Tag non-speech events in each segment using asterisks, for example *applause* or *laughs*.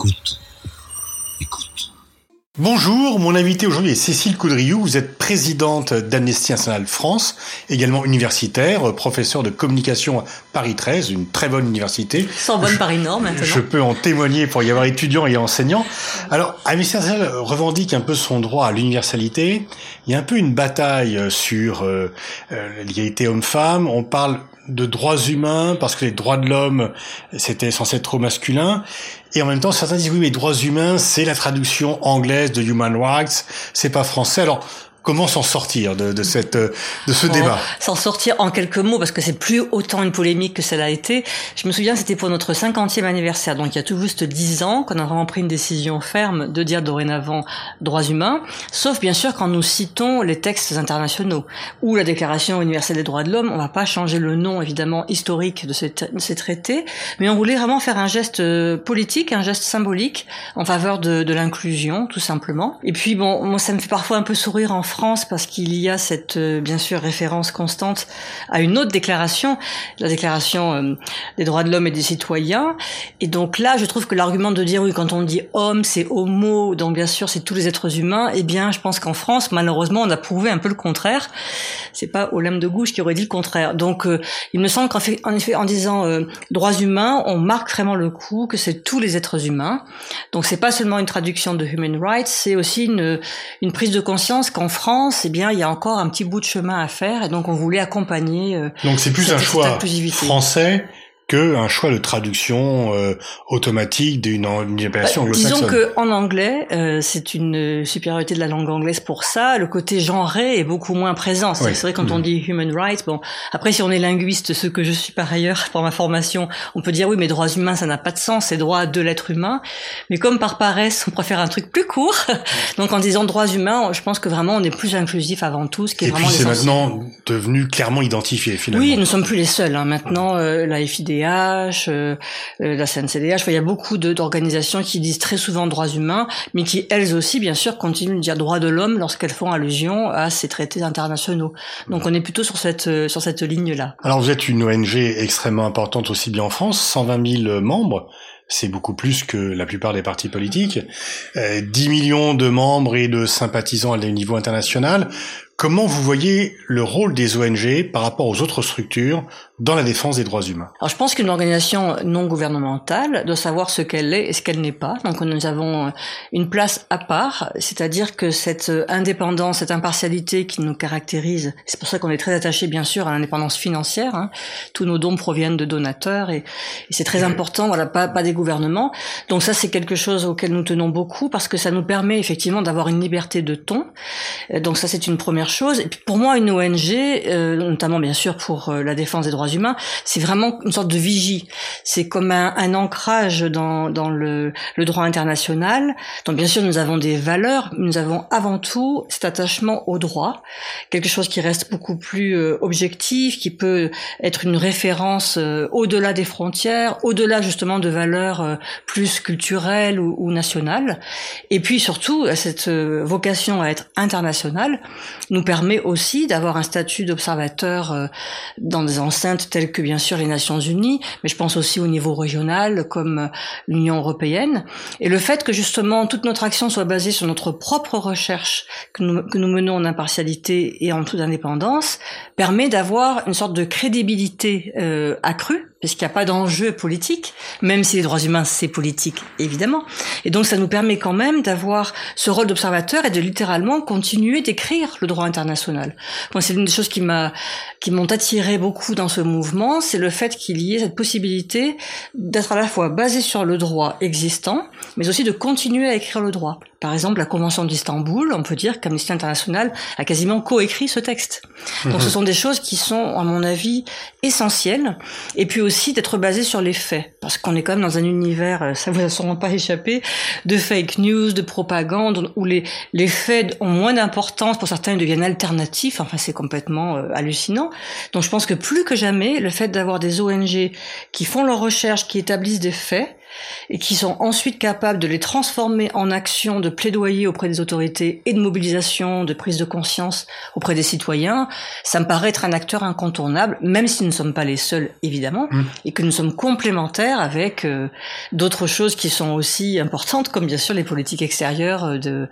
Écoute. Écoute. Bonjour, mon invité aujourd'hui est Cécile Coudriou. Vous êtes présidente d'Amnesty International France, également universitaire, professeur de communication à Paris 13, une très bonne université. Sans bonne Paris Nord maintenant. Je peux en témoigner pour y avoir étudiants et enseignants. Alors, Amnesty International revendique un peu son droit à l'universalité. Il y a un peu une bataille sur euh, euh, l'égalité homme-femme. On parle de droits humains parce que les droits de l'homme c'était censé être trop masculin. Et en même temps certains disent oui mais droits humains c'est la traduction anglaise de human rights c'est pas français. Alors Comment s'en sortir de, de, cette, de ce débat? S'en sortir en quelques mots, parce que c'est plus autant une polémique que cela a été. Je me souviens, c'était pour notre 50e anniversaire, donc il y a tout juste 10 ans qu'on a vraiment pris une décision ferme de dire dorénavant droits humains, sauf bien sûr quand nous citons les textes internationaux ou la Déclaration universelle des droits de l'homme. On va pas changer le nom, évidemment, historique de, de ces traités, mais on voulait vraiment faire un geste euh, politique, un geste symbolique en faveur de, de l'inclusion, tout simplement. Et puis, bon, moi, ça me fait parfois un peu sourire en France parce qu'il y a cette euh, bien sûr référence constante à une autre déclaration, la déclaration euh, des droits de l'homme et des citoyens. Et donc là, je trouve que l'argument de dire oui, quand on dit homme, c'est homo, donc bien sûr c'est tous les êtres humains. Eh bien, je pense qu'en France, malheureusement, on a prouvé un peu le contraire. C'est pas Olympe de Gouges qui aurait dit le contraire. Donc, euh, il me semble qu'en effet, en disant droits humains, on marque vraiment le coup que c'est tous les êtres humains. Donc, c'est pas seulement une traduction de human rights, c'est aussi une, une prise de conscience qu'en France, eh bien, il y a encore un petit bout de chemin à faire, et donc on voulait accompagner. Euh, donc c'est plus un choix français que un choix de traduction euh, automatique d'une appellation bah, Disons que en anglais, euh, c'est une supériorité de la langue anglaise pour ça. Le côté genré est beaucoup moins présent. C'est vrai quand on mm. dit human rights. Bon, après si on est linguiste, ce que je suis par ailleurs *laughs* pour ma formation, on peut dire oui, mais droits humains, ça n'a pas de sens. C'est droit de l'être humain. Mais comme par paresse, on préfère un truc plus court. *laughs* Donc en disant droits humains, je pense que vraiment on est plus inclusif avant tout, ce qui est Et vraiment. Et puis c'est maintenant devenu clairement identifié finalement. Oui, nous sommes plus les seuls. Hein. Maintenant, euh, la FID euh, euh, la CNCDH. il y a beaucoup d'organisations qui disent très souvent droits humains, mais qui elles aussi, bien sûr, continuent de dire droits de l'homme lorsqu'elles font allusion à ces traités internationaux. Donc on est plutôt sur cette euh, sur cette ligne-là. Alors vous êtes une ONG extrêmement importante aussi bien en France, 120 000 membres c'est beaucoup plus que la plupart des partis politiques. 10 millions de membres et de sympathisants à niveau international. Comment vous voyez le rôle des ONG par rapport aux autres structures dans la défense des droits humains Alors je pense qu'une organisation non gouvernementale doit savoir ce qu'elle est et ce qu'elle n'est pas. Donc nous avons une place à part, c'est-à-dire que cette indépendance, cette impartialité qui nous caractérise, c'est pour ça qu'on est très attaché bien sûr à l'indépendance financière. Hein. Tous nos dons proviennent de donateurs et, et c'est très important. Voilà, pas, pas des gouvernements. Donc ça c'est quelque chose auquel nous tenons beaucoup parce que ça nous permet effectivement d'avoir une liberté de ton. Donc ça c'est une première chose. Et puis pour moi, une ONG, euh, notamment bien sûr pour euh, la défense des droits humains, c'est vraiment une sorte de vigie. C'est comme un, un ancrage dans, dans le, le, droit international. Donc bien sûr, nous avons des valeurs, nous avons avant tout cet attachement au droit, quelque chose qui reste beaucoup plus euh, objectif, qui peut être une référence au-delà des frontières, au-delà justement de valeurs plus culturelles ou, ou, nationales. Et puis surtout, cette vocation à être internationale nous permet aussi d'avoir un statut d'observateur euh, dans des enceintes telles que bien sûr les Nations Unies, mais je pense aussi au niveau régional comme euh, l'Union européenne. Et le fait que justement toute notre action soit basée sur notre propre recherche que nous, que nous menons en impartialité et en toute indépendance permet d'avoir une sorte de crédibilité euh, accrue puisqu'il n'y a pas d'enjeu politique, même si les droits humains c'est politique évidemment. Et donc ça nous permet quand même d'avoir ce rôle d'observateur et de littéralement continuer d'écrire le droit international. Moi c'est l'une des choses qui m'a qui m'ont attiré beaucoup dans ce mouvement, c'est le fait qu'il y ait cette possibilité d'être à la fois basé sur le droit existant, mais aussi de continuer à écrire le droit. Par exemple, la Convention d'Istanbul, on peut dire qu'Amnesty International a quasiment coécrit ce texte. Donc ce sont des choses qui sont, à mon avis, essentielles. Et puis aussi d'être basé sur les faits. Parce qu'on est quand même dans un univers, euh, ça vous a sûrement pas échappé, de fake news, de propagande, où les, les faits ont moins d'importance, pour certains ils deviennent alternatifs. Enfin, c'est complètement euh, hallucinant. Donc je pense que plus que jamais, le fait d'avoir des ONG qui font leurs recherches, qui établissent des faits, et qui sont ensuite capables de les transformer en actions de plaidoyer auprès des autorités et de mobilisation, de prise de conscience auprès des citoyens, ça me paraît être un acteur incontournable, même si nous ne sommes pas les seuls, évidemment, mmh. et que nous sommes complémentaires avec euh, d'autres choses qui sont aussi importantes, comme bien sûr les politiques extérieures euh, de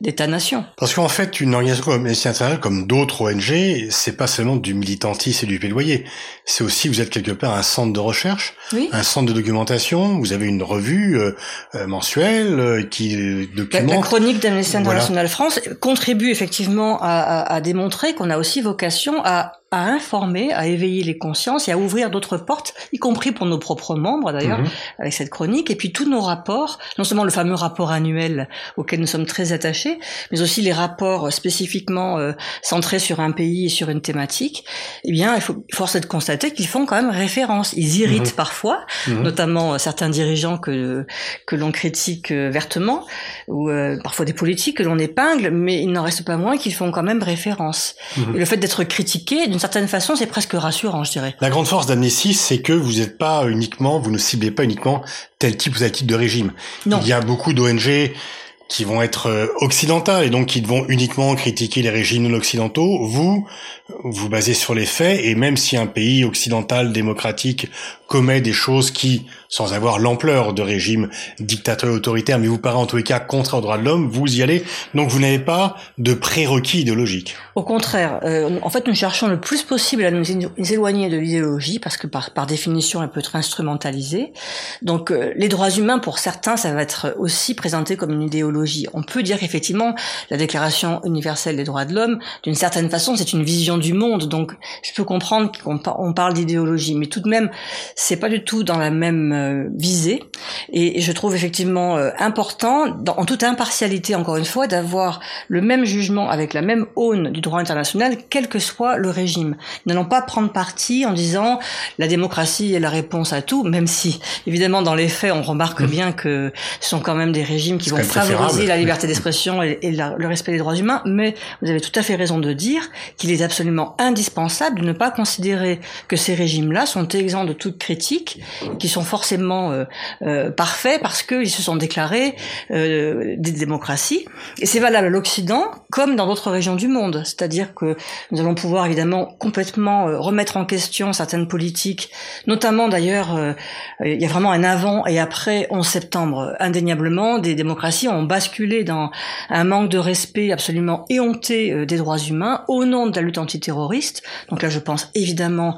d'État-nation. Parce qu'en fait, une organisation comme Amnesty International, comme d'autres ONG, c'est pas seulement du militantisme et du plaidoyer. C'est aussi, vous êtes quelque part un centre de recherche, un centre de documentation. Vous avez une revue euh, euh, mensuelle euh, qui documente. La, chronique d'Amnesty International France contribue effectivement à, à, à démontrer qu'on a aussi vocation à à informer, à éveiller les consciences et à ouvrir d'autres portes, y compris pour nos propres membres d'ailleurs, mhm. avec cette chronique. Et puis tous nos rapports, non seulement le fameux rapport annuel auquel nous sommes très attachés, mais aussi les rapports spécifiquement euh, centrés sur un pays et sur une thématique. Eh bien, il faut force est de constater qu'ils font quand même référence. Ils irritent mhm. parfois, mhm. notamment euh, certains dirigeants que que l'on critique euh, vertement, ou parfois des politiques que l'on épingle, mais il n'en reste pas moins qu'ils font quand même référence. Et le fait d'être critiqué d'une certaine façon, c'est presque rassurant, je dirais. La grande force d'Amnesty, c'est que vous n'êtes pas uniquement, vous ne ciblez pas uniquement tel type ou tel type de régime. Non. Il y a beaucoup d'ONG qui vont être euh, occidentales et donc qui vont uniquement critiquer les régimes non occidentaux. Vous, vous basez sur les faits et même si un pays occidental démocratique commet des choses qui, sans avoir l'ampleur de régimes dictatoriaux autoritaires, mais vous paraît en tous les cas contraire aux droits de l'homme, vous y allez. Donc vous n'avez pas de prérequis idéologiques. Au contraire, euh, en fait, nous cherchons le plus possible à nous éloigner de l'idéologie parce que par, par définition, elle peut être instrumentalisée. Donc euh, les droits humains, pour certains, ça va être aussi présenté comme une idéologie. On peut dire qu'effectivement, la Déclaration universelle des droits de l'homme, d'une certaine façon, c'est une vision du monde. Donc je peux comprendre qu'on parle d'idéologie, mais tout de même, c'est pas du tout dans la même euh, visée. Et, je trouve effectivement euh, important, en toute impartialité encore une fois, d'avoir le même jugement avec la même aune du droit international, quel que soit le régime. N'allons pas prendre parti en disant la démocratie est la réponse à tout, même si évidemment dans les faits on remarque mmh. bien que ce sont quand même des régimes qui vont favoriser la liberté d'expression et, le respect des droits humains. Mais vous avez tout à fait raison de dire qu'il est absolument indispensable de ne pas considérer que ces régimes-là sont exempts de toute critiques qui sont forcément euh, euh, parfaits parce qu'ils se sont déclarés euh, des démocraties. Et c'est valable à l'Occident comme dans d'autres régions du monde. C'est-à-dire que nous allons pouvoir évidemment complètement remettre en question certaines politiques, notamment d'ailleurs, il y a vraiment un avant et après 11 septembre. Indéniablement, des démocraties ont basculé dans un manque de respect absolument éhonté des droits humains au nom de la lutte antiterroriste. Donc là, je pense évidemment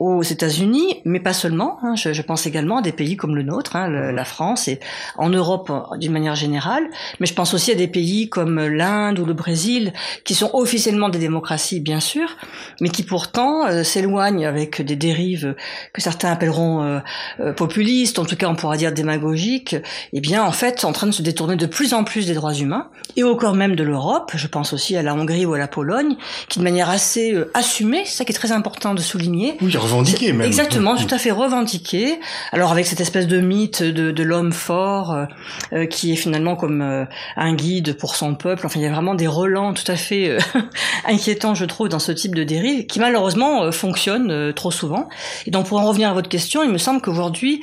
aux États-Unis, mais pas seulement. Hein, je, je, pense également à des pays comme le nôtre, hein, la France, et en Europe d'une manière générale. Mais je pense aussi à des pays comme l'Inde ou le Brésil, qui sont officiellement des démocraties, bien sûr, mais qui pourtant euh, s'éloignent avec des dérives que certains appelleront euh, euh, populistes, en tout cas on pourra dire démagogiques. Et eh bien, en fait, en train de se détourner de plus en plus des droits humains, et au corps même de l'Europe. Je pense aussi à la Hongrie ou à la Pologne, qui de manière assez assumée, c'est ça qui est très important de souligner. Oui, revendiqué même. Exactement, tout à fait revendiqué. Alors avec cette espèce de mythe de, de l'homme fort euh, euh, qui est finalement comme euh, un guide pour son peuple. Enfin, il y a vraiment des relents tout à fait *laughs* inquiétants, je trouve, dans ce type de dérive qui malheureusement fonctionne trop souvent. Et donc pour en revenir à votre question, il me semble qu'aujourd'hui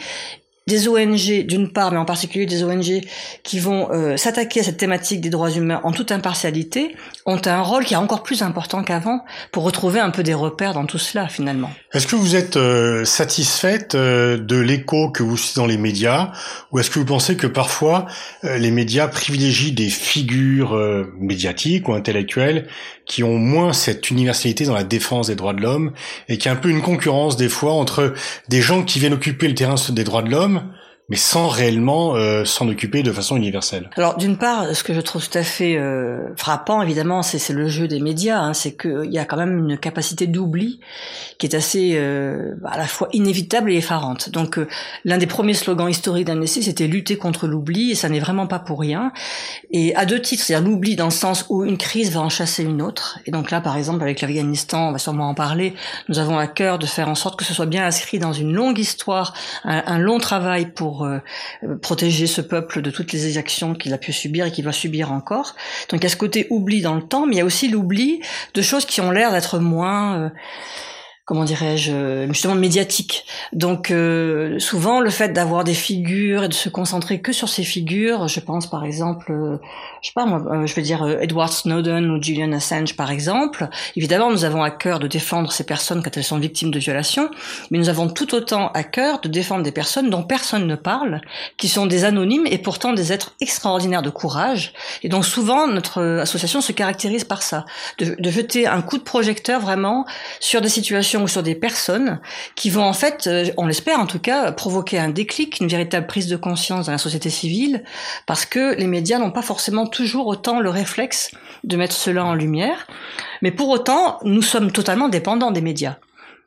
des ONG d'une part, mais en particulier des ONG qui vont euh, s'attaquer à cette thématique des droits humains en toute impartialité, ont un rôle qui est encore plus important qu'avant pour retrouver un peu des repères dans tout cela finalement. Est-ce que vous êtes euh, satisfaite euh, de l'écho que vous citez dans les médias, ou est-ce que vous pensez que parfois les médias privilégient des figures médiatiques ou intellectuelles qui ont moins cette universalité dans la défense des droits de l'homme et qui a un peu une concurrence des fois entre des gens qui viennent occuper le terrain des droits de l'homme mais sans réellement euh, s'en occuper de façon universelle. Alors d'une part, ce que je trouve tout à fait euh, frappant, évidemment, c'est le jeu des médias, hein, c'est qu'il y a quand même une capacité d'oubli qui est assez euh, à la fois inévitable et effarante. Donc l'un des premiers slogans historiques d'Amnesty, c'était lutter contre l'oubli, et ça n'est vraiment pas pour rien. Et à deux titres, c'est-à-dire l'oubli dans le sens où une crise va en chasser une autre. Et donc là, par exemple, avec l'Afghanistan, on va sûrement en parler, nous avons à cœur de faire en sorte que ce soit bien inscrit dans une longue histoire, un long travail pour euh, protéger ce peuple de toutes les exactions qu'il a pu subir et qu'il va subir encore. Donc il y a ce côté oubli dans le temps, mais il y a aussi l'oubli de choses qui ont l'air d'être moins euh, comment dirais-je, justement médiatique. Donc euh, souvent le fait d'avoir des figures et de se concentrer que sur ces figures, je pense par exemple, euh, je sais pas moi, euh, je veux dire Edward Snowden ou Julian Assange par exemple. Évidemment, nous avons à cœur de défendre ces personnes quand elles sont victimes de violations, mais nous avons tout autant à cœur de défendre des personnes dont personne ne parle, qui sont des anonymes et pourtant des êtres extraordinaires de courage. Et donc souvent notre association se caractérise par ça, de, de jeter un coup de projecteur vraiment sur des situations ou sur des personnes qui vont en fait, euh, on l'espère en tout cas, provoquer un déclic, une véritable prise de conscience dans la société civile, parce que les médias n'ont pas forcément toujours autant le réflexe de mettre cela en lumière. Mais pour autant, nous sommes totalement dépendants des médias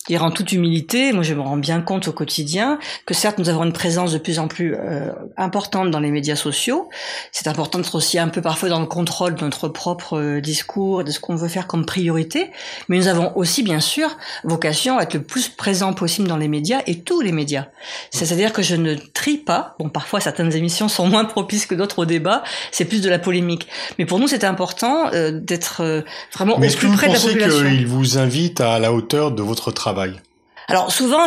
dire en toute humilité, moi je me rends bien compte au quotidien que certes nous avons une présence de plus en plus euh, importante dans les médias sociaux. C'est important d'être aussi un peu parfois dans le contrôle de notre propre euh, discours, de ce qu'on veut faire comme priorité. Mais nous avons aussi bien sûr vocation à être le plus présent possible dans les médias et tous les médias. C'est-à-dire que je ne trie pas. Bon, parfois certaines émissions sont moins propices que d'autres au débat. C'est plus de la polémique. Mais pour nous c'est important euh, d'être vraiment au plus près de la population. Est-ce que qu'il vous invite à la hauteur de votre travail? Alors souvent,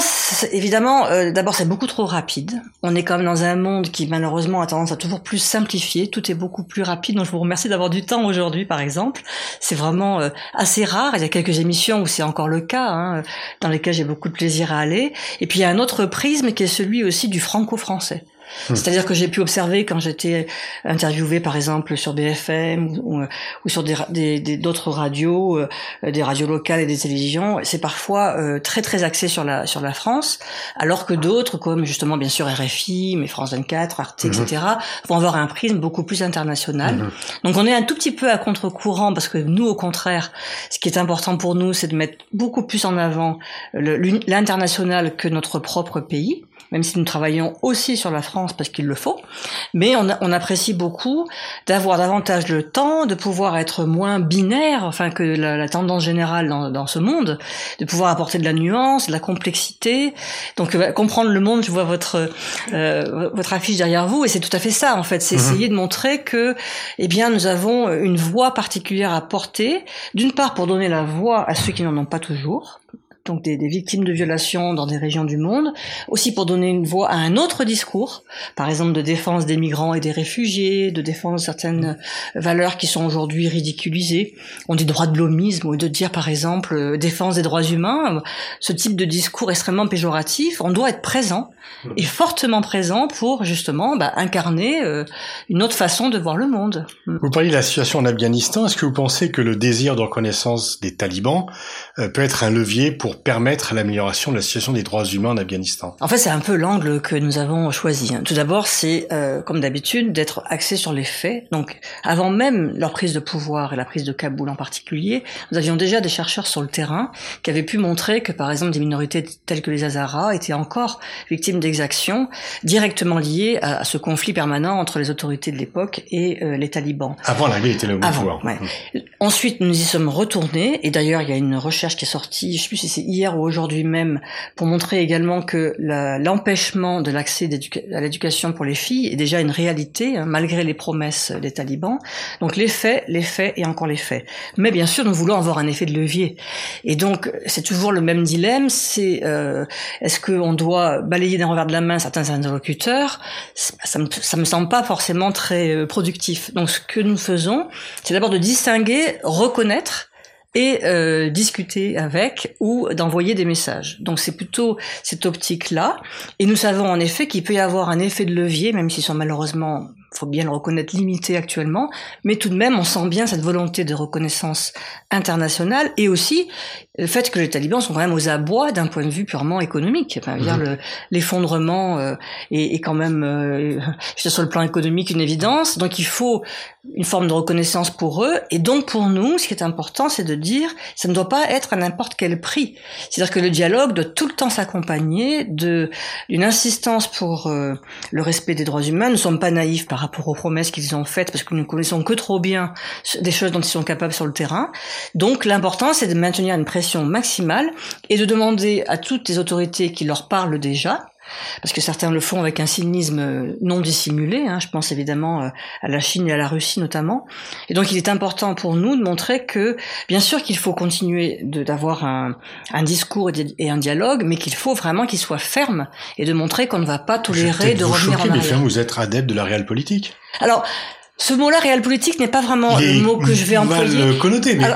évidemment, euh, d'abord c'est beaucoup trop rapide. On est quand même dans un monde qui malheureusement a tendance à toujours plus simplifier. Tout est beaucoup plus rapide. Donc je vous remercie d'avoir du temps aujourd'hui, par exemple. C'est vraiment euh, assez rare. Il y a quelques émissions où c'est encore le cas, hein, dans lesquelles j'ai beaucoup de plaisir à aller. Et puis il y a un autre prisme qui est celui aussi du franco-français. Hmm. C'est-à-dire que j'ai pu observer quand j'étais interviewé par exemple sur BFM ou, ou sur des d'autres radios, euh, des radios locales et des télévisions, c'est parfois euh, très très axé sur la sur la France, alors que d'autres comme justement bien sûr RFI, mais France 24, Arte, etc. Hmm. vont avoir un prisme beaucoup plus international. Hmm. Donc on est un tout petit peu à contre-courant parce que nous au contraire, ce qui est important pour nous, c'est de mettre beaucoup plus en avant l'international que notre propre pays même si nous travaillons aussi sur la France parce qu'il le faut. Mais on, on apprécie beaucoup d'avoir davantage le temps, de pouvoir être moins binaire, enfin que la, la tendance générale dans, dans, ce monde, de pouvoir apporter de la nuance, de la complexité. Donc euh, comprendre le monde, je vois votre euh, votre affiche derrière vous, et c'est tout à fait ça en fait. C'est mhm. essayer de montrer que, eh bien, nous avons une voix particulière à porter. D'une part pour donner la voix à ceux qui n'en ont pas toujours, donc des, des, victimes de violations dans des régions du monde, aussi pour donner une voix à un autre discours, par exemple de défense des migrants et des réfugiés, de défense de certaines valeurs qui sont aujourd'hui ridiculisées, on dit droit de l'homisme, ou de dire par exemple euh, défense des droits humains, ce type de discours extrêmement péjoratif, on doit être présent mmh. et fortement présent pour justement bah, incarner euh, une autre façon de voir le monde. Mmh. Vous parlez de la situation en Afghanistan, est-ce que vous pensez que le désir de reconnaissance des talibans peut être un levier pour permettre l'amélioration de la situation des droits humains en Afghanistan En fait, c'est un peu l'angle que nous avons choisi. Hein. Tout d'abord, c'est euh, comme d'habitude d'être axé sur les faits. Donc, avant même leur prise de pouvoir et la prise de Kaboul en particulier, nous avions déjà des chercheurs sur le terrain qui avaient pu montrer que, par exemple, des minorités telles que les Hazaras étaient encore victimes d'exactions directement liées à, ce conflit permanent entre les autorités de l'époque et euh, les talibans. Avant l'arrivée était le pouvoir. Ouais. Mmh. Ensuite, nous y sommes retournés et d'ailleurs, il y a une recherche qui est sortie, je sais plus si c'est hier ou aujourd'hui même pour montrer également que l'empêchement de l'accès à l'éducation pour les filles est déjà une réalité, hein, malgré les promesses des talibans. Donc les faits, les faits et encore les faits. Mais bien sûr, nous voulons avoir un effet de levier. Et donc, c'est toujours le même dilemme, c'est euh, est-ce qu'on doit balayer d'un revers de la main certains interlocuteurs? Ça me, ça me semble pas forcément très euh, productif. Donc ce que nous faisons, c'est d'abord de distinguer, reconnaître et euh, discuter avec ou d'envoyer des messages. Donc c'est plutôt cette optique-là. Et nous savons en effet qu'il peut y avoir un effet de levier, même s'ils sont malheureusement faut bien le reconnaître, limité actuellement, mais tout de même, on sent bien cette volonté de reconnaissance internationale et aussi le fait que les talibans sont quand même aux abois d'un point de vue purement économique. Enfin, mhm. l'effondrement euh, est, est, quand même, euh, sur le plan économique, une évidence. Donc, il faut une forme de reconnaissance pour eux. Et donc, pour nous, ce qui est important, c'est de dire, ça ne doit pas être à n'importe quel prix. C'est-à-dire que le dialogue doit tout le temps s'accompagner de d'une insistance pour euh, le respect des droits humains. Nous ne sommes pas naïfs par rapport aux promesses qu'ils ont faites, parce que nous ne connaissons que trop bien des choses dont ils sont capables sur le terrain. Donc l'important, c'est de maintenir une pression maximale et de demander à toutes les autorités qui leur parlent déjà, parce que certains le font avec un cynisme non dissimulé. Hein, je pense évidemment à la Chine et à la Russie notamment. Et donc il est important pour nous de montrer que, bien sûr qu'il faut continuer d'avoir un, un, discours et un dialogue, mais qu'il faut vraiment qu'il soit ferme et de montrer qu'on ne va pas tolérer de revenir en arrière. Vous êtes adepte de la réelle politique. Alors, ce mot-là, réel politique, n'est pas vraiment le mot que je vais employer.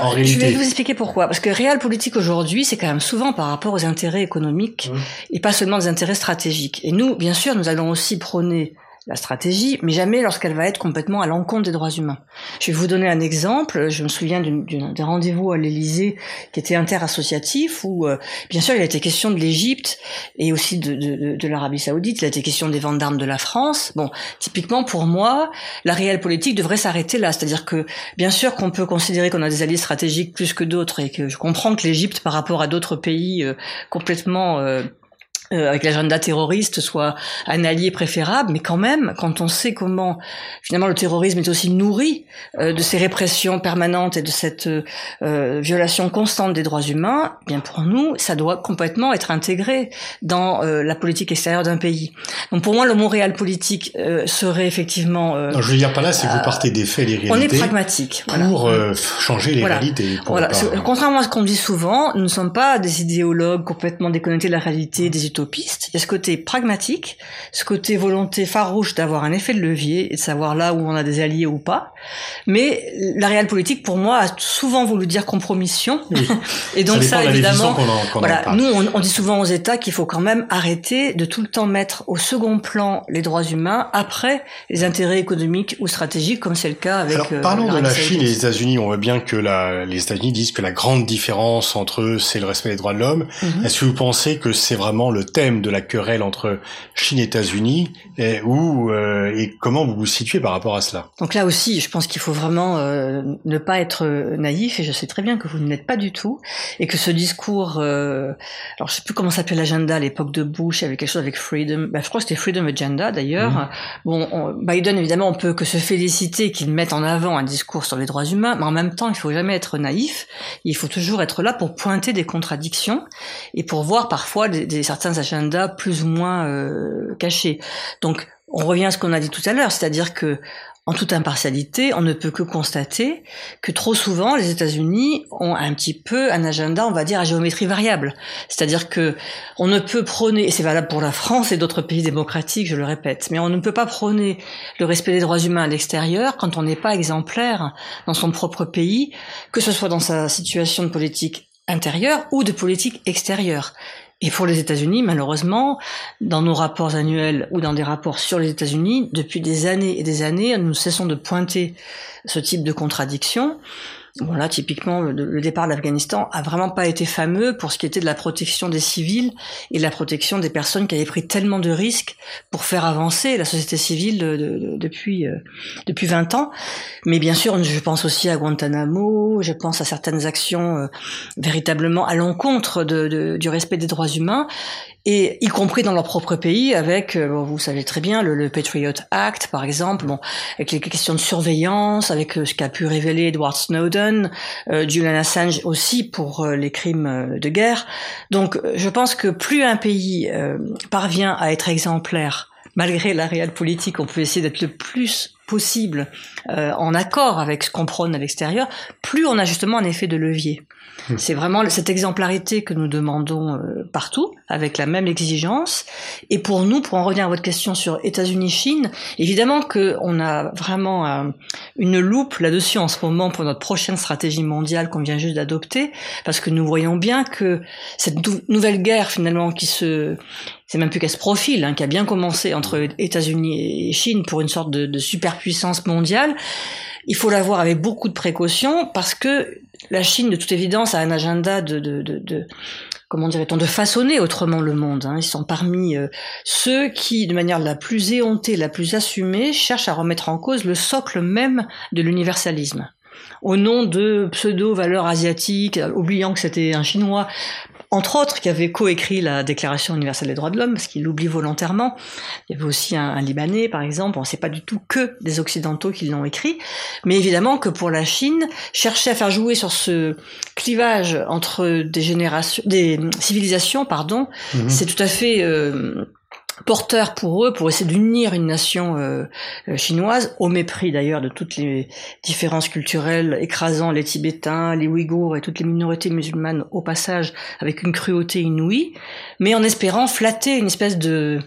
en réalité. Je vais vous expliquer pourquoi. Parce que réel politique aujourd'hui, c'est quand même souvent par rapport aux intérêts économiques et pas seulement des intérêts stratégiques. Et nous, bien sûr, nous allons aussi prôner la stratégie, mais jamais lorsqu'elle va être complètement à l'encontre des droits humains. Je vais vous donner un exemple. Je me souviens d'un rendez-vous à l'Élysée qui était interassociatif où, euh, bien sûr, il a été question de l'Égypte et aussi de, de, de l'Arabie Saoudite. Il a été question des ventes d'armes de la France. Bon, typiquement pour moi, la réelle politique devrait s'arrêter là. C'est-à-dire que, bien sûr, qu'on peut considérer qu'on a des alliés stratégiques plus que d'autres et que je comprends que l'Égypte, par rapport à d'autres pays euh, complètement euh, euh, avec l'agenda terroriste soit un allié préférable, mais quand même, quand on sait comment finalement le terrorisme est aussi nourri euh, de ces répressions permanentes et de cette euh, violation constante des droits humains, eh bien pour nous, ça doit complètement être intégré dans la politique extérieure d'un pays. Donc pour moi, le Montréal politique serait effectivement. non, je veux dire pas là, si vous partez des faits, des réalités. On est pragmatique pour changer les réalités. voilà. Contrairement à ce qu'on dit souvent, nous ne sommes pas des idéologues complètement déconnectés de la réalité, des il y a ce côté pragmatique, ce côté volonté farouche d'avoir un effet de levier et de savoir là où on a des alliés ou pas. Mais la réelle politique, pour moi, a souvent voulu dire compromission. *laughs* et donc ça, évidemment, voilà, nous, on, on, dit souvent aux États qu'il faut quand même arrêter de tout le temps mettre au second plan les droits humains après les intérêts économiques ou stratégiques, comme c'est le cas avec. Alors, parlons de la Chine et les États-Unis. On voit bien que la, les États-Unis disent que la grande différence entre eux, c'est le respect des droits de l'homme. Mm-hmm. Est-ce que vous pensez que c'est vraiment le thème de la querelle entre Chine et États-Unis et, où, euh, et comment vous vous situez par rapport à cela? Donc là aussi, je pense qu'il faut vraiment euh, ne pas être naïf et je sais très bien que vous ne l'êtes pas du tout et que ce discours, euh, alors je sais plus comment s'appelait l'agenda à l'époque de Bush, il y avait quelque chose avec Freedom, ben, je crois que c'était Freedom Agenda d'ailleurs. Mmh. Bon, Biden évidemment, on peut que se féliciter qu'il mette en avant un discours sur les droits humains, mais en même temps, il faut jamais être naïf. Il faut toujours être là pour pointer des contradictions et pour voir parfois des, des certains agendas plus ou moins euh, caché. Donc on revient à ce qu'on a dit tout à l'heure, c'est-à-dire que en toute impartialité, on ne peut que constater que trop souvent, les États-Unis ont un petit peu un agenda, on va dire, à géométrie variable. C'est-à-dire que on ne peut prôner, et c'est valable pour la France et d'autres pays démocratiques, je le répète, mais on ne peut pas prôner le respect des droits humains à l'extérieur quand on n'est pas exemplaire dans son propre pays, que ce soit dans sa situation de politique intérieure ou de politique extérieure. Et pour les États-Unis, malheureusement, dans nos rapports annuels ou dans des rapports sur les États-Unis, depuis des années et des années, nous cessons de pointer ce type de contradiction. Voilà, typiquement, le, départ de l'Afghanistan a vraiment pas été fameux pour ce qui était de la protection des civils et de la protection des personnes qui avaient pris tellement de risques pour faire avancer la société civile depuis euh, depuis 20 ans. Mais bien sûr, je pense aussi à Guantanamo, je pense à certaines actions euh, véritablement à l'encontre du respect des droits humains et y compris dans leur propre pays, avec, euh, vous savez très bien, le, Patriot Act, par exemple, bon, avec les questions de surveillance, avec euh, ce qu'a pu révéler Edward Snowden, euh, Julian Assange aussi pour euh, les crimes de guerre. Donc, je pense que plus un pays parvient à être exemplaire, malgré la réelle politique, on peut essayer d'être le plus possible en accord avec ce qu'on prône à l'extérieur, plus on a justement un effet de levier. Hmm. C'est vraiment cette exemplarité que nous demandons euh, partout, avec la même exigence. Et pour nous, pour en revenir à votre question sur États-Unis-Chine, évidemment qu'on a vraiment euh, une loupe là-dessus en ce moment pour notre prochaine stratégie mondiale qu'on vient juste d'adopter, parce que nous voyons bien que cette nouvelle guerre finalement qui se c'est même plus qu'elle se profile, hein, qui a bien commencé entre États-Unis et Chine pour une sorte de, de superpuissance mondiale. Il faut la voir avec beaucoup de précaution parce que la Chine, de toute évidence, a un agenda de, de, de, de comment dirait-on, de façonner autrement le monde. Hein. Ils sont parmi euh, ceux qui, de manière la plus éhontée, la plus assumée, cherchent à remettre en cause le socle même de l'universalisme au nom de pseudo-valeurs asiatiques, oubliant que c'était un Chinois entre autres, qui avait coécrit la Déclaration universelle des droits de l'homme, parce qu'il l'oublie volontairement. Il y avait aussi un, Libanais, par exemple. On sait pas du tout que des Occidentaux qui l'ont écrit. Mais évidemment que pour la Chine, chercher à faire jouer sur ce clivage entre des générations, des civilisations, pardon, mhm. c'est tout à fait... Euh, porteur pour eux, pour essayer d'unir une nation euh, euh, chinoise, au mépris d'ailleurs de toutes les différences culturelles, écrasant les Tibétains, les Ouïghours et toutes les minorités musulmanes au passage, avec une cruauté inouïe, mais en espérant flatter une espèce de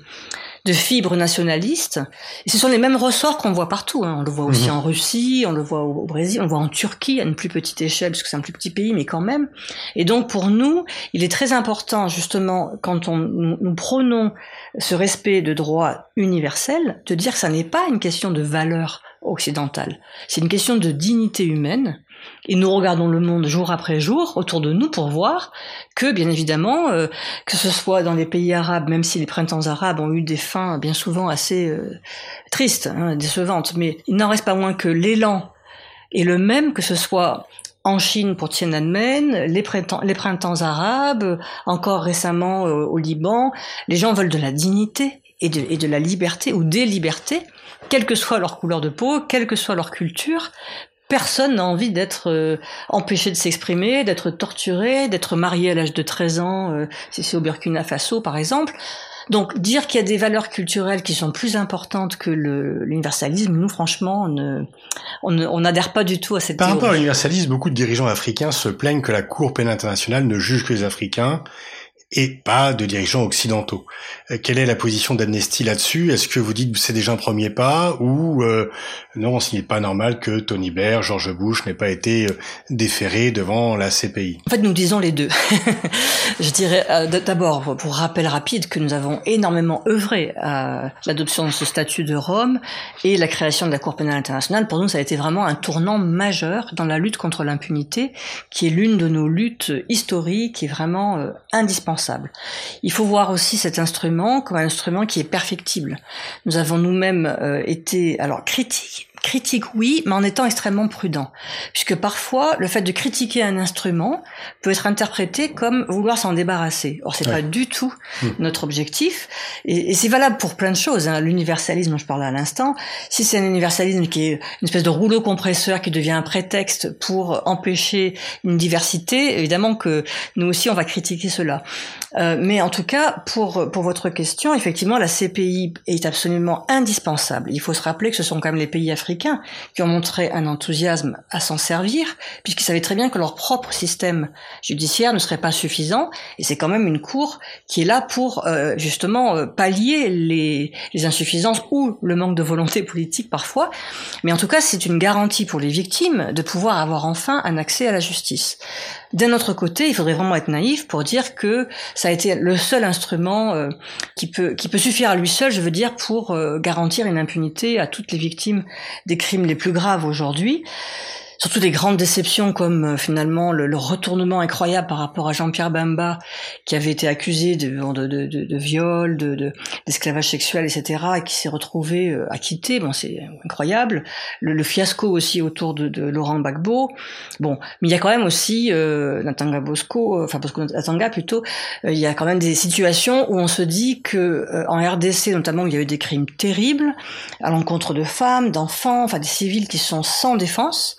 de fibres nationalistes. Et ce sont les mêmes ressorts qu'on voit partout. Hein. On le voit aussi mhm. en Russie, on le voit au, Brésil, on le voit en Turquie à une plus petite échelle, parce que c'est un plus petit pays, mais quand même. Et donc pour nous, il est très important, justement, quand on, nous, nous prônons ce respect de droits universels, de dire que ça n'est pas une question de valeur occidentale. C'est une question de dignité humaine et nous regardons le monde jour après jour autour de nous pour voir que, bien évidemment, euh, que ce soit dans les pays arabes, même si les printemps arabes ont eu des fins bien souvent assez euh, tristes, hein, décevantes, mais il n'en reste pas moins que l'élan est le même, que ce soit en Chine pour Tiananmen, les printemps, arabes, encore récemment euh, au Liban, les gens veulent de la dignité et de, et de la liberté ou des libertés, quelle que soit leur couleur de peau, quelle que soit leur culture, personne n'a envie d'être euh, empêché de s'exprimer, d'être torturé, d'être marié à l'âge de 13 ans, euh, si c'est au Burkina Faso par exemple. Donc dire qu'il y a des valeurs culturelles qui sont plus importantes que l'universalisme, nous franchement, on n'adhère pas du tout à cette Par rapport à l'universalisme, beaucoup de dirigeants africains se plaignent que la Cour pénale internationale ne juge que les Africains et pas de dirigeants occidentaux. Euh, quelle est la position d'Amnesty là-dessus? Est-ce que vous dites que c'est déjà un premier pas ou euh, non, ce n'est pas normal que Tony Blair, George Bush n'aient pas été euh, déférés devant la CPI En fait, nous disons les deux. *laughs* Je dirais d'abord, pour rappel rapide, que nous avons énormément œuvré à l'adoption de ce statut de Rome et la création de la Cour pénale internationale. Pour nous, ça a été vraiment un tournant majeur dans la lutte contre l'impunité, qui est l'une de nos luttes historiques et vraiment indispensable il faut voir aussi cet instrument comme un instrument qui est perfectible. Nous avons nous-mêmes euh, été alors critiques Critique, oui, mais en étant extrêmement prudent. Puisque parfois, le fait de critiquer un instrument peut être interprété comme vouloir s'en débarrasser. Or, c'est pas du tout hmm. notre objectif. Et, c'est valable pour plein de choses. Hein. L'universalisme dont je parlais à l'instant, si c'est un universalisme qui est une espèce de rouleau compresseur qui devient un prétexte pour empêcher une diversité, évidemment que nous aussi, on va critiquer cela. Euh, mais en tout cas, pour, pour votre question, effectivement, la CPI est absolument indispensable. Il faut se rappeler que ce sont quand même les pays africains qui ont montré un enthousiasme à s'en servir, puisqu'ils savaient très bien que leur propre système judiciaire ne serait pas suffisant, et c'est quand même une cour qui est là pour euh, justement euh, pallier les, les insuffisances ou le manque de volonté politique parfois, mais en tout cas c'est une garantie pour les victimes de pouvoir avoir enfin un accès à la justice. D'un autre côté, il faudrait vraiment être naïf pour dire que ça a été le seul instrument euh, qui peut qui peut suffire à lui seul, je veux dire, pour garantir une impunité à toutes les victimes des crimes les plus graves aujourd'hui surtout des grandes déceptions comme euh, finalement le, retournement incroyable par rapport à Jean-Pierre Bamba qui avait été accusé de, de, de, de viol, de d'esclavage sexuel, etc. et qui s'est retrouvé euh, acquitté. Bon, c'est incroyable. Le, fiasco aussi autour de, Laurent Gbagbo. Bon, mais il y a quand même aussi euh, Natanga Bosco, enfin Bosco Natanga plutôt. il y a quand même des situations où on se dit que en RDC notamment, il y a eu des crimes terribles à l'encontre de femmes, d'enfants, enfin des civils qui sont sans défense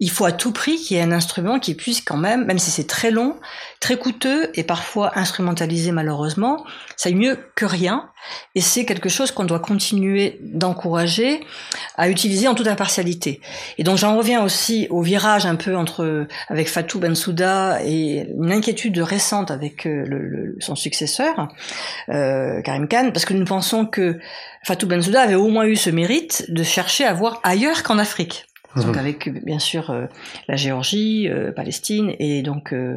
il faut à tout prix qu'il y ait un instrument qui puisse quand même, même si c'est très long, très coûteux et parfois instrumentalisé malheureusement, ça est mieux que rien. Et c'est quelque chose qu'on doit continuer d'encourager à utiliser en toute impartialité. Et donc j'en reviens aussi au virage un peu entre avec Fatou Bensouda et une inquiétude récente avec euh, le, son successeur euh, Karim Khan, parce que nous pensons que Fatou Bensouda avait au moins eu ce mérite de chercher à voir ailleurs qu'en Afrique. Donc mhm. avec bien sûr euh, la Géorgie, euh, Palestine et donc euh,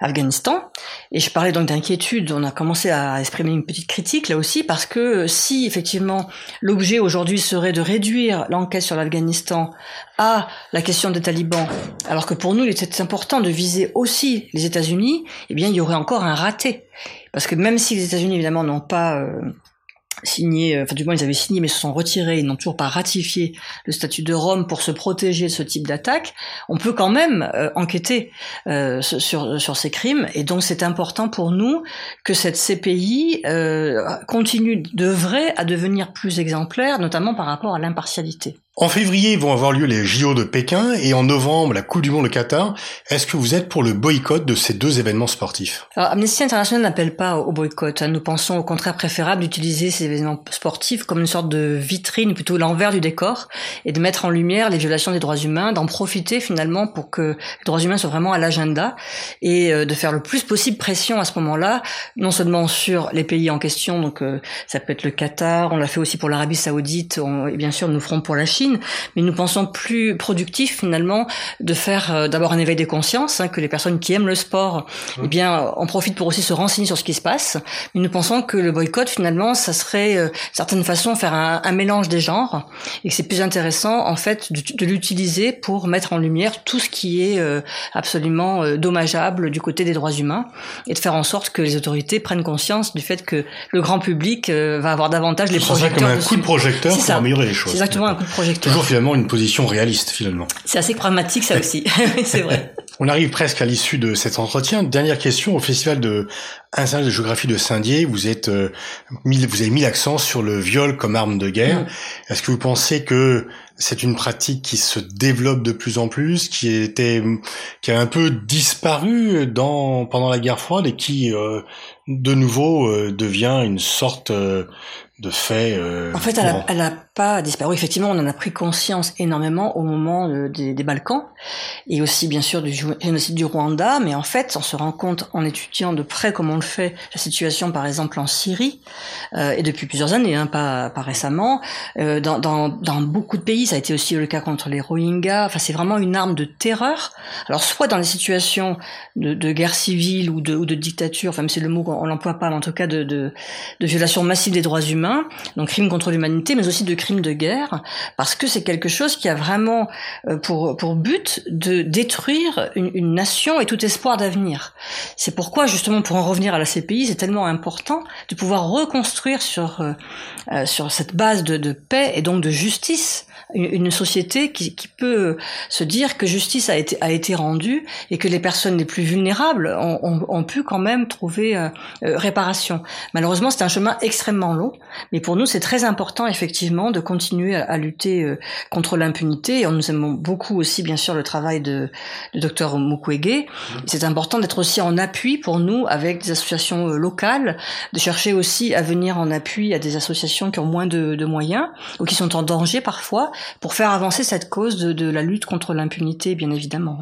Afghanistan. Et je parlais donc d'inquiétude. On a commencé à exprimer une petite critique là aussi parce que si effectivement l'objet aujourd'hui serait de réduire l'enquête sur l'Afghanistan à la question des talibans, alors que pour nous il était important de viser aussi les États-Unis, eh bien il y aurait encore un raté. Parce que même si les États-Unis évidemment n'ont pas signé, euh, enfin du moins ils avaient signé mais se sont retirés, ils n'ont toujours pas ratifié le statut de Rome pour se protéger de ce type d'attaque, on peut quand même euh, enquêter euh, sur, sur ces crimes. Et donc c'est important pour nous que cette CPI euh, continue d'œuvrer à devenir plus exemplaire, notamment par rapport à l'impartialité. En février vont avoir lieu les JO de Pékin et en novembre la Coupe du Monde au Qatar. Est-ce que vous êtes pour le boycott de ces deux événements sportifs? Alors, Amnesty International n'appelle pas au boycott. Nous pensons au contraire préférable d'utiliser ces événements sportifs comme une sorte de vitrine, plutôt l'envers du décor, et de mettre en lumière les violations des droits humains, d'en profiter finalement pour que les droits humains soient vraiment à l'agenda et euh, de faire le plus possible pression à ce moment-là, non seulement sur les pays en question, donc euh, ça peut être le Qatar, on l'a fait aussi pour l'Arabie Saoudite, et bien sûr nous ferons pour la Chine mais nous pensons plus productif finalement de faire euh, d'abord un éveil des consciences, hein, que les personnes qui aiment le sport, eh bien, en profitent pour aussi se renseigner sur ce qui se passe. Mais nous pensons que le boycott finalement, ça serait euh, certaine façon faire un, mélange des genres et que c'est plus intéressant en fait de, l'utiliser pour mettre en lumière tout ce qui est euh, absolument dommageable du côté des droits humains et de faire en sorte que les autorités prennent conscience du fait que le grand public va avoir davantage les projecteurs. comme un coup de projecteur pour améliorer les choses. C'est exactement un coup de projecteur Toujours finalement une position réaliste finalement. C'est assez pragmatique ça aussi, *laughs* c'est vrai. *laughs* On arrive presque à l'issue de cet entretien. Dernière question au festival de International de géographie de Saint-Dié, vous êtes euh, vous avez mis l'accent sur le viol comme arme de guerre. Mm. Est-ce que vous pensez que c'est une pratique qui se développe de plus en plus, qui était qui a un peu disparu dans pendant la guerre froide et qui euh, de nouveau euh, devient une sorte de fait. en fait, elle a, pas disparu. Effectivement, on en a pris conscience énormément au moment des, des, Balkans et aussi bien sûr du génocide du Rwanda. Mais en fait, on se rend compte en étudiant de près comment on le fait la situation, par exemple en Syrie euh, et depuis plusieurs années, hein, pas, pas récemment. Euh, dans, dans, dans, beaucoup de pays, ça a été aussi le cas contre les Rohingyas. Enfin, c'est vraiment une arme de terreur. Alors, soit dans les situations de, de guerre civile ou de, ou de dictature, enfin, c'est le mot qu'on l'emploie pas, mais en tout cas de, de, de violation massive des droits humains, donc crimes contre l'humanité, mais aussi de crimes de guerre, parce que c'est quelque chose qui a vraiment euh, pour, pour but de détruire une, une nation et tout espoir d'avenir. C'est pourquoi, justement, pour en revenir à la CPI, c'est tellement important de pouvoir reconstruire sur, euh, euh, sur cette base de, de paix et donc de justice une, société qui, qui, peut se dire que justice a été, a été rendue et que les personnes les plus vulnérables ont, ont, ont pu quand même trouver euh, euh, réparation. Malheureusement, c'est un chemin extrêmement long, mais pour nous, c'est très important effectivement de continuer à, à lutter euh, contre l'impunité. Et nous aimons beaucoup aussi, bien sûr, le travail de, de docteur Mukwege. C'est important d'être aussi en appui pour nous avec des associations locales, de chercher aussi à venir en appui à des associations qui ont moins de, de moyens ou qui sont en danger parfois pour faire avancer cette cause de, la lutte contre l'impunité, bien évidemment.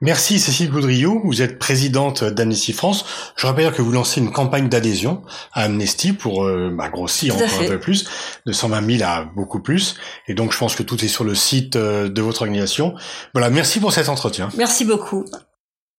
Merci Cécile Goudriot, vous êtes présidente d'Amnesty France. Je rappelle que vous lancez une campagne d'adhésion à Amnesty pour euh, bah, grossir encore un peu plus, de 120 000 à beaucoup plus. Et donc je pense que tout est sur le site euh, de votre organisation. Voilà, merci pour cet entretien. Merci beaucoup.